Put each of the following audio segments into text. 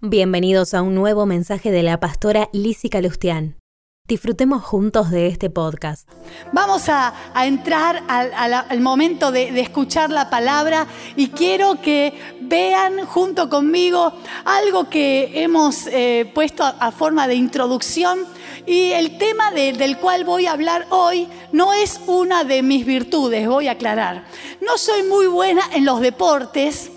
Bienvenidos a un nuevo mensaje de la pastora Lisi Calustián. Disfrutemos juntos de este podcast. Vamos a, entrar al, momento de, escuchar la palabra y quiero que vean junto conmigo algo que hemos eh, puesto a, forma de introducción. Y el tema del cual voy a hablar hoy no es una de mis virtudes, voy a aclarar. No soy muy buena en los deportes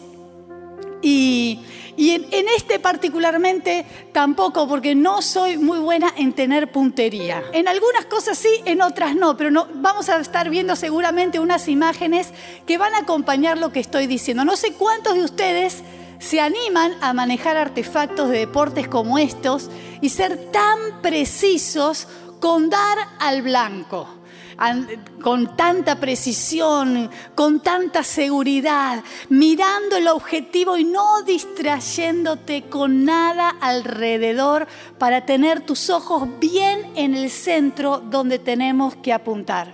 y y en, este particularmente tampoco, porque no soy muy buena en tener puntería. En algunas cosas sí, en otras no, pero vamos a estar viendo seguramente unas imágenes que van a acompañar lo que estoy diciendo. No sé cuántos de ustedes se animan a manejar artefactos de deportes como estos y ser tan precisos con dar al blanco con tanta precisión, con tanta seguridad, mirando el objetivo y no distrayéndote con nada alrededor para tener tus ojos bien en el centro donde tenemos que apuntar.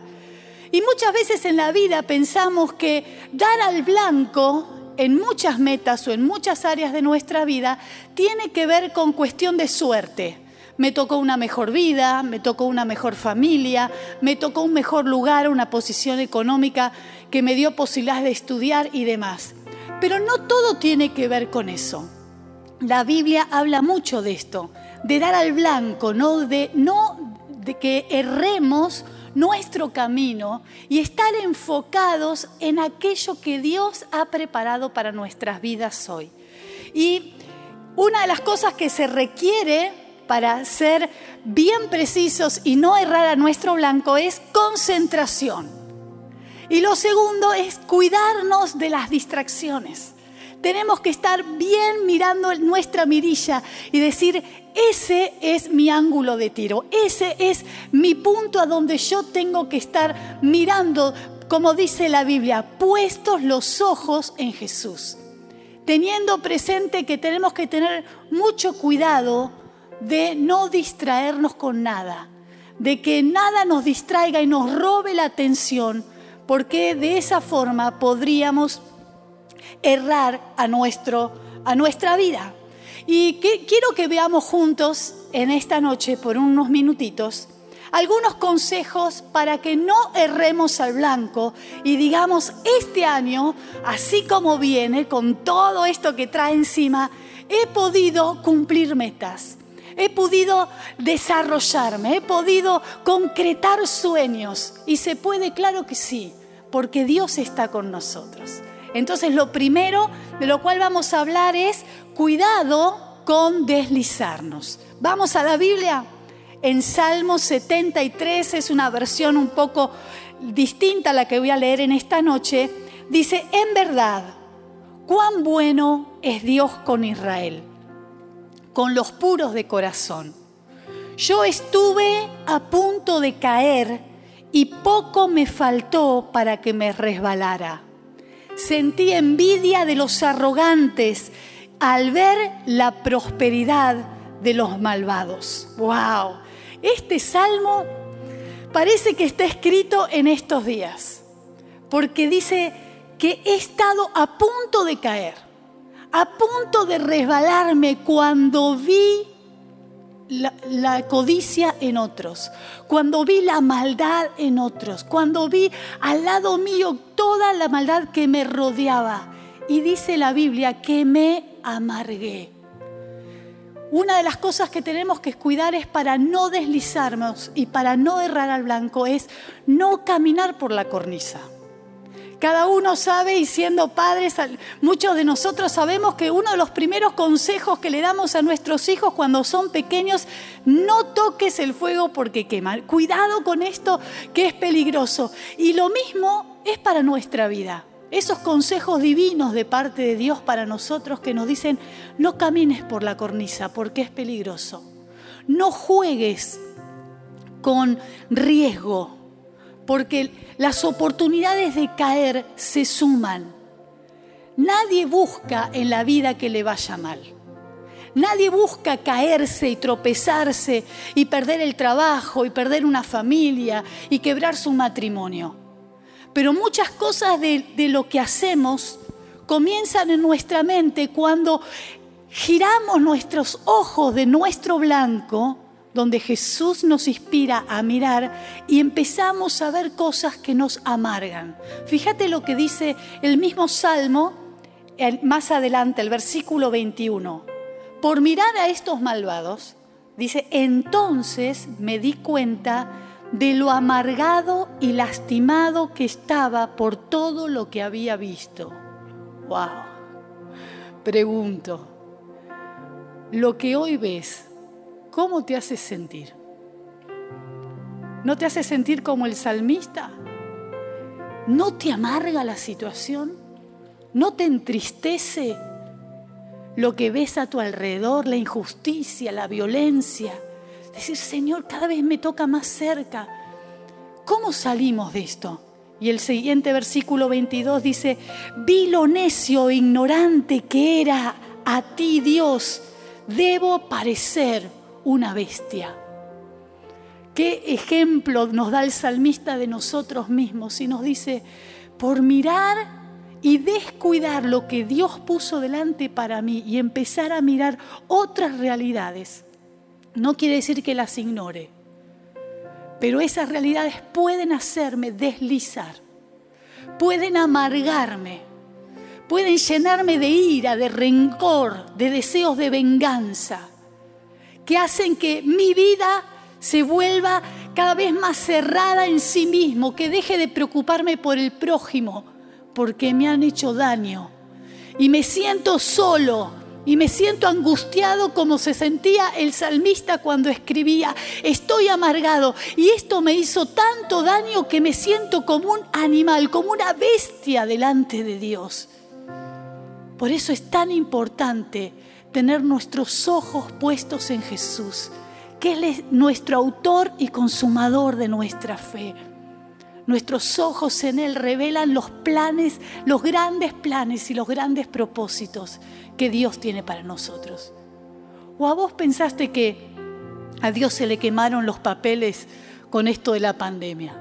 Y muchas veces en la vida pensamos que dar al blanco en muchas metas o en muchas áreas de nuestra vida tiene que ver con cuestión de suerte me tocó una mejor vida, me tocó una mejor familia, me tocó un mejor lugar, una posición económica que me dio posibilidades de estudiar y demás. Pero no todo tiene que ver con eso. La Biblia habla mucho de esto, de dar al blanco, no de, no de que erremos nuestro camino y estar enfocados en aquello que Dios ha preparado para nuestras vidas hoy. Y una de las cosas que se requiere para ser bien precisos y no errar a nuestro blanco es concentración. Y lo segundo es cuidarnos de las distracciones. Tenemos que estar bien mirando nuestra mirilla y decir, ese es mi ángulo de tiro, ese es mi punto a donde yo tengo que estar mirando, como dice la Biblia, puestos los ojos en Jesús. Teniendo presente que tenemos que tener mucho cuidado de no distraernos con nada, de que nada nos distraiga y nos robe la atención, porque de esa forma podríamos errar a, nuestro, a nuestra vida. Y quiero que veamos juntos en esta noche, por unos minutitos, algunos consejos para que no erremos al blanco y digamos, este año, así como viene, con todo esto que trae encima, he podido cumplir metas he podido desarrollarme, he podido concretar sueños. Y se puede, claro que sí, porque Dios está con nosotros. Entonces lo primero de lo cual vamos a hablar es cuidado con deslizarnos. Vamos a la Biblia. En Salmo 73 es una versión un poco distinta a la que voy a leer en esta noche. Dice, en verdad, cuán bueno es Dios con Israel con los puros de corazón. Yo estuve a punto de caer y poco me faltó para que me resbalara. Sentí envidia de los arrogantes al ver la prosperidad de los malvados. ¡Wow! Este salmo parece que está escrito en estos días, porque dice que he estado a punto de caer a punto de resbalarme cuando vi la, codicia en otros, cuando vi la maldad en otros, cuando vi al lado mío toda la maldad que me rodeaba. Y dice la Biblia que me amargué. Una de las cosas que tenemos que cuidar es para no deslizarnos y para no errar al blanco, es no caminar por la cornisa. Cada uno sabe y siendo padres, muchos de nosotros sabemos que uno de los primeros consejos que le damos a nuestros hijos cuando son pequeños, no toques el fuego porque quema. Cuidado con esto que es peligroso. Y lo mismo es para nuestra vida. Esos consejos divinos de parte de Dios para nosotros que nos dicen, no camines por la cornisa porque es peligroso. No juegues con riesgo porque las oportunidades de caer se suman. Nadie busca en la vida que le vaya mal. Nadie busca caerse y tropezarse y perder el trabajo y perder una familia y quebrar su matrimonio. Pero muchas cosas de, lo que hacemos comienzan en nuestra mente cuando giramos nuestros ojos de nuestro blanco, donde Jesús nos inspira a mirar, y empezamos a ver cosas que nos amargan. Fíjate lo que dice el mismo Salmo, más adelante, el versículo 21. Por mirar a estos malvados, dice, entonces me di cuenta de lo amargado y lastimado que estaba por todo lo que había visto. ¡Wow! Pregunto, lo que hoy ves, ¿cómo te hace sentir? ¿No te hace sentir como el salmista? ¿No te amarga la situación? ¿No te entristece lo que ves a tu alrededor, la injusticia, la violencia? Decir, Señor, cada vez me toca más cerca. ¿Cómo salimos de esto? Y el siguiente versículo 22 dice, vi lo necio e ignorante que era a ti Dios debo parecer una bestia. ¿Qué ejemplo nos da el salmista de nosotros mismos? Y nos dice, por mirar y descuidar lo que Dios puso delante para mí y empezar a mirar otras realidades, no quiere decir que las ignore, pero esas realidades pueden hacerme deslizar, pueden amargarme, pueden llenarme de ira, de rencor, de deseos de venganza, que hacen que mi vida se vuelva cada vez más cerrada en sí mismo, que deje de preocuparme por el prójimo, porque me han hecho daño. Y me siento solo y me siento angustiado como se sentía el salmista cuando escribía, estoy amargado y esto me hizo tanto daño que me siento como un animal, como una bestia delante de Dios. Por eso es tan importante tener nuestros ojos puestos en Jesús, que Él es nuestro autor y consumador de nuestra fe. Nuestros ojos en Él revelan los planes, los grandes planes y los grandes propósitos que Dios tiene para nosotros. ¿O a vos pensaste que a Dios se le quemaron los papeles con esto de la pandemia?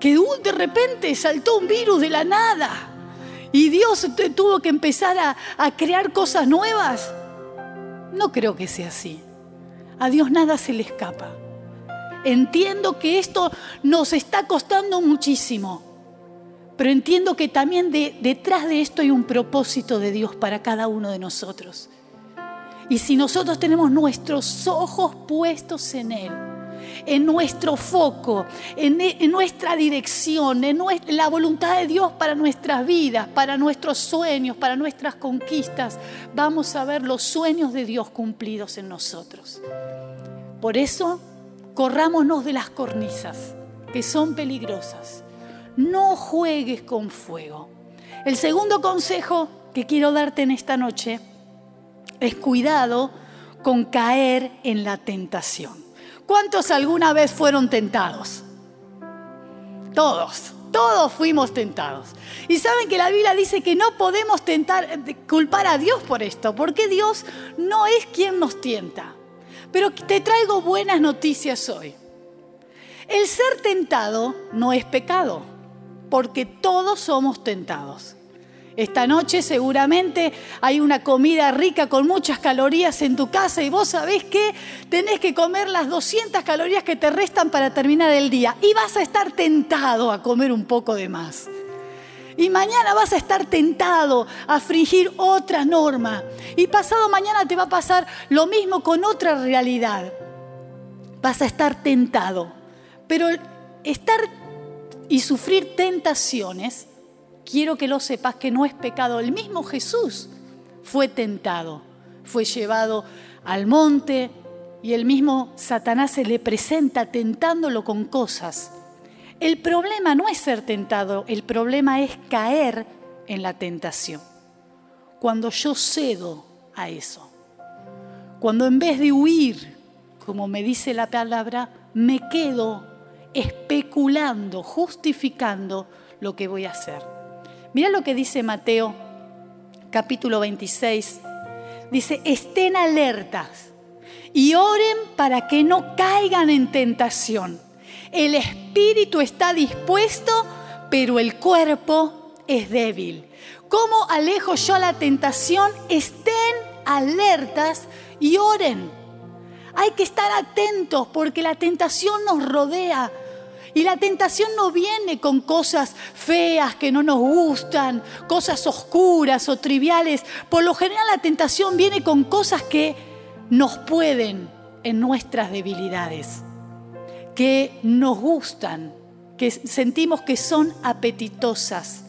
Que de repente saltó un virus de la nada y Dios tuvo que empezar a, crear cosas nuevas. No creo que sea así. A Dios nada se le escapa. Entiendo que esto nos está costando muchísimo, pero entiendo que también detrás de esto hay un propósito de Dios para cada uno de nosotros. Y si nosotros tenemos nuestros ojos puestos en Él, en nuestro foco, en, nuestra dirección, en la voluntad de Dios para nuestras vidas, para nuestros sueños, para nuestras conquistas, vamos a ver los sueños de Dios cumplidos en nosotros. Por eso, corrámonos de las cornisas, que son peligrosas. No juegues con fuego. El segundo consejo que quiero darte en esta noche es cuidado con caer en la tentación. ¿Cuántos alguna vez fueron tentados? Todos, todos fuimos tentados. Y saben que la Biblia dice que no podemos tentar, culpar a Dios por esto, porque Dios no es quien nos tienta. Pero te traigo buenas noticias hoy. El ser tentado no es pecado, porque todos somos tentados. Esta noche seguramente hay una comida rica con muchas calorías en tu casa y vos sabés que tenés que comer las 200 calorías que te restan para terminar el día y vas a estar tentado a comer un poco de más. Y mañana vas a estar tentado a fringir otra norma. Y pasado mañana te va a pasar lo mismo con otra realidad. Vas a estar tentado. Pero estar y sufrir tentaciones quiero que lo sepas que no es pecado. El mismo Jesús fue tentado, fue llevado al monte y el mismo Satanás se le presenta tentándolo con cosas. El problema no es ser tentado, el problema es caer en la tentación. Cuando yo cedo a eso. Cuando en vez de huir, como me dice la palabra, me quedo especulando, justificando lo que voy a hacer. Mira lo que dice Mateo capítulo 26. Dice, estén alertas y oren para que no caigan en tentación. El espíritu está dispuesto, pero el cuerpo es débil. ¿Cómo alejo yo la tentación? Estén alertas y oren. Hay que estar atentos porque la tentación nos rodea. Y la tentación no viene con cosas feas que no nos gustan, cosas oscuras o triviales. Por lo general la tentación viene con cosas que nos pueden en nuestras debilidades, que nos gustan, que sentimos que son apetitosas.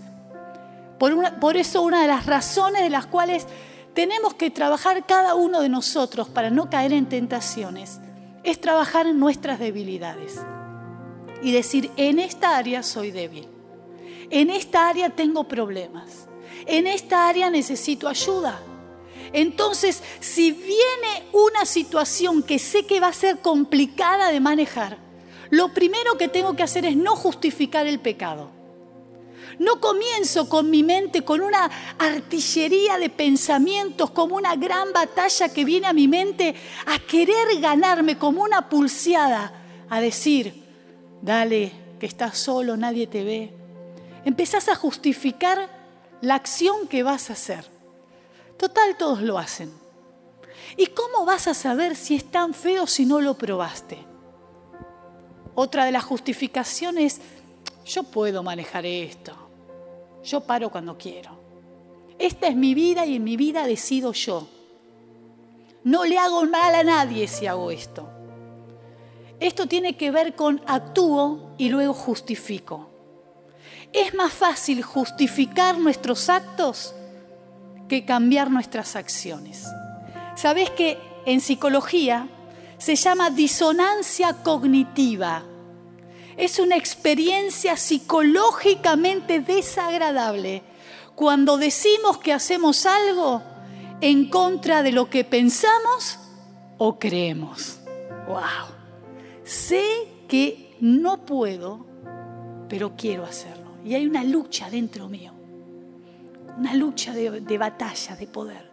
Por, eso una de las razones de las cuales tenemos que trabajar cada uno de nosotros para no caer en tentaciones es trabajar en nuestras debilidades y decir, en esta área soy débil, en esta área tengo problemas, en esta área necesito ayuda. Entonces, si viene una situación que sé que va a ser complicada de manejar, lo primero que tengo que hacer es no justificar el pecado. No comienzo con mi mente, con una artillería de pensamientos, como una gran batalla que viene a mi mente a querer ganarme como una pulseada, a decir, dale, que estás solo, nadie te ve. Empezás a justificar la acción que vas a hacer. Total, todos lo hacen. ¿Y cómo vas a saber si es tan feo si no lo probaste? Otra de las justificaciones, yo puedo manejar esto. Yo paro cuando quiero. Esta es mi vida y en mi vida decido yo. No le hago mal a nadie si hago esto. Esto tiene que ver con actúo y luego justifico. Es más fácil justificar nuestros actos que cambiar nuestras acciones. Sabes que en psicología se llama disonancia cognitiva. Es una experiencia psicológicamente desagradable cuando decimos que hacemos algo en contra de lo que pensamos o creemos. ¡Wow! Sé que no puedo, pero quiero hacerlo. Y hay una lucha dentro mío, una lucha de, batalla, de poder.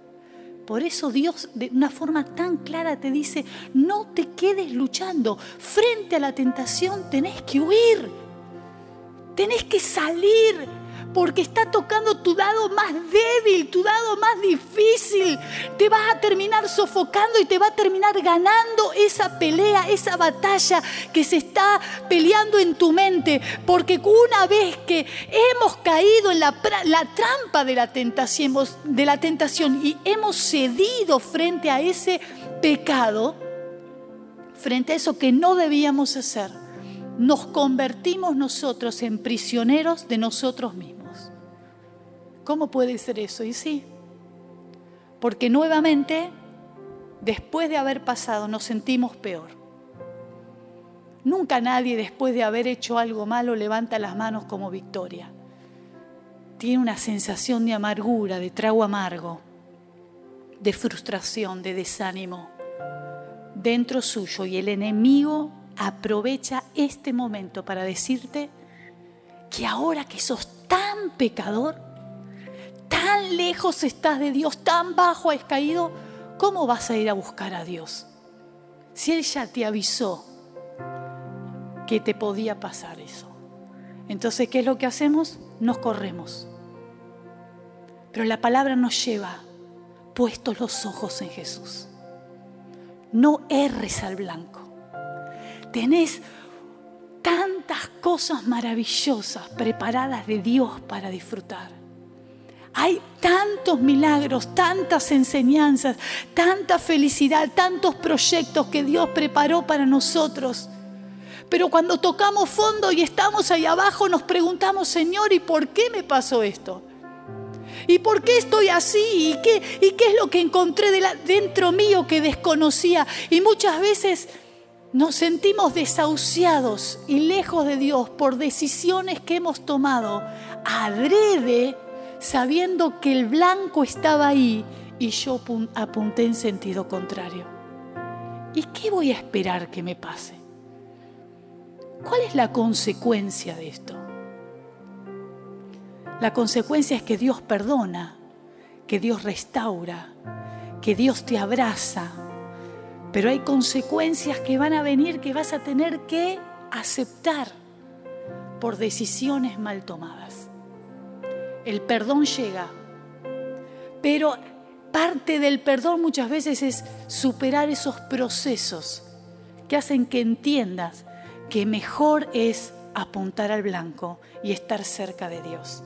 Por eso Dios de una forma tan clara te dice, no te quedes luchando. Frente a la tentación tenés que huir, tenés que salir, porque está tocando tu lado más débil, tu lado más difícil. Te vas a terminar sofocando y te va a terminar ganando esa pelea, esa batalla que se está peleando en tu mente. Porque una vez que hemos caído en la, la trampa de la, tentación, de la tentación y hemos cedido frente a ese pecado, frente a eso que no debíamos hacer, nos convertimos nosotros en prisioneros de nosotros mismos. ¿Cómo puede ser eso? Y sí, porque nuevamente, después de haber pasado, nos sentimos peor. Nunca nadie después de haber hecho algo malo levanta las manos como victoria. Tiene una sensación de amargura, de trago amargo, de frustración, de desánimo dentro suyo y el enemigo aprovecha este momento para decirte que ahora que sos tan pecador, tan lejos estás de Dios, tan bajo has caído, ¿cómo vas a ir a buscar a Dios? Si Él ya te avisó que te podía pasar eso. Entonces, ¿qué es lo que hacemos? Nos corremos. Pero la palabra nos lleva puestos los ojos en Jesús. No erres al blanco. Tenés tantas cosas maravillosas preparadas de Dios para disfrutar. Hay tantos milagros, tantas enseñanzas, tanta felicidad, tantos proyectos que Dios preparó para nosotros. Pero cuando tocamos fondo y estamos ahí abajo, nos preguntamos, Señor, ¿y por qué me pasó esto? ¿Y por qué estoy así? ¿Y qué, y qué es lo que encontré dentro mío que desconocía? Y muchas veces nos sentimos desahuciados y lejos de Dios por decisiones que hemos tomado adrede sabiendo que el blanco estaba ahí y yo apunté en sentido contrario. ¿Y qué voy a esperar que me pase? ¿Cuál es la consecuencia de esto? La consecuencia es que Dios perdona, que Dios restaura, que Dios te abraza, pero hay consecuencias que van a venir que vas a tener que aceptar por decisiones mal tomadas el perdón llega, pero Parte del perdón muchas veces es superar esos procesos que hacen que entiendas que mejor es apuntar al blanco y estar cerca de Dios.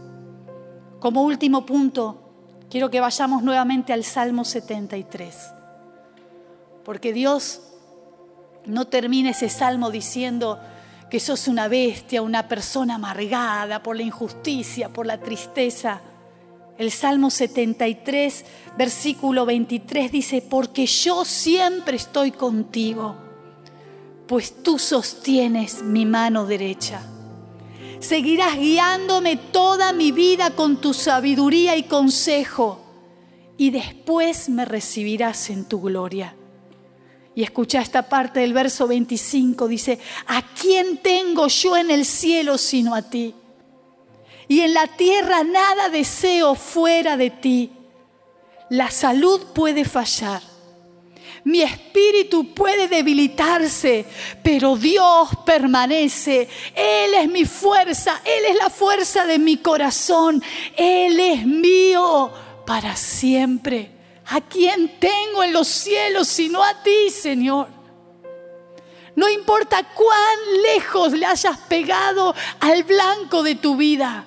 Como último punto, quiero que vayamos nuevamente al Salmo 73, porque Dios no termina ese salmo diciendo que sos una bestia, una persona amargada por la injusticia, por la tristeza. El Salmo 73, versículo 23 dice, porque yo siempre estoy contigo, pues tú sostienes mi mano derecha. Seguirás guiándome toda mi vida con tu sabiduría y consejo, y después me recibirás en tu gloria. Y escucha esta parte del verso 25, dice, ¿a quién tengo yo en el cielo sino a ti? Y en la tierra nada deseo fuera de ti. La salud puede fallar. Mi espíritu puede debilitarse, pero Dios permanece. Él es mi fuerza, Él es la fuerza de mi corazón. Él es mío para siempre. ¿A quién tengo en los cielos sino a ti, Señor? No importa cuán lejos le hayas pegado al blanco de tu vida.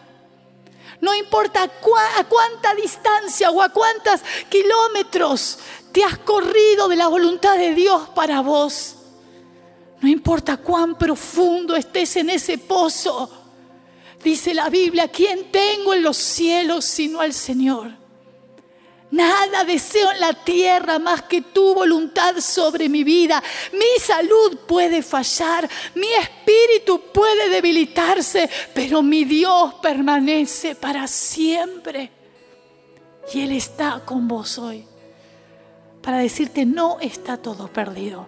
No importa a cuánta distancia o a cuántos kilómetros te has corrido de la voluntad de Dios para vos. No importa cuán profundo estés en ese pozo. Dice la Biblia, ¿quién tengo en los cielos sino al Señor? Nada deseo en la tierra más que tu voluntad sobre mi vida. Mi salud puede fallar, mi espíritu puede debilitarse, pero mi Dios permanece para siempre. Y Él está con vos hoy para decirte, no está todo perdido.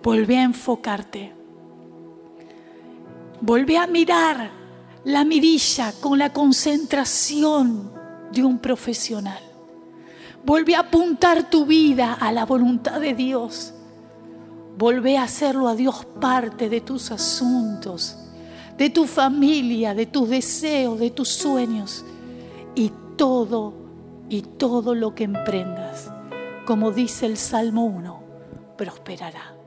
Volvé a enfocarte. Volvé a mirar la mirilla con la concentración de un profesional. Volvé a apuntar tu vida a la voluntad de Dios. Volvé a hacerlo a Dios parte de tus asuntos, de tu familia, de tus deseos, de tus sueños. Y todo, y todo lo que emprendas, como dice el Salmo 1, prosperará.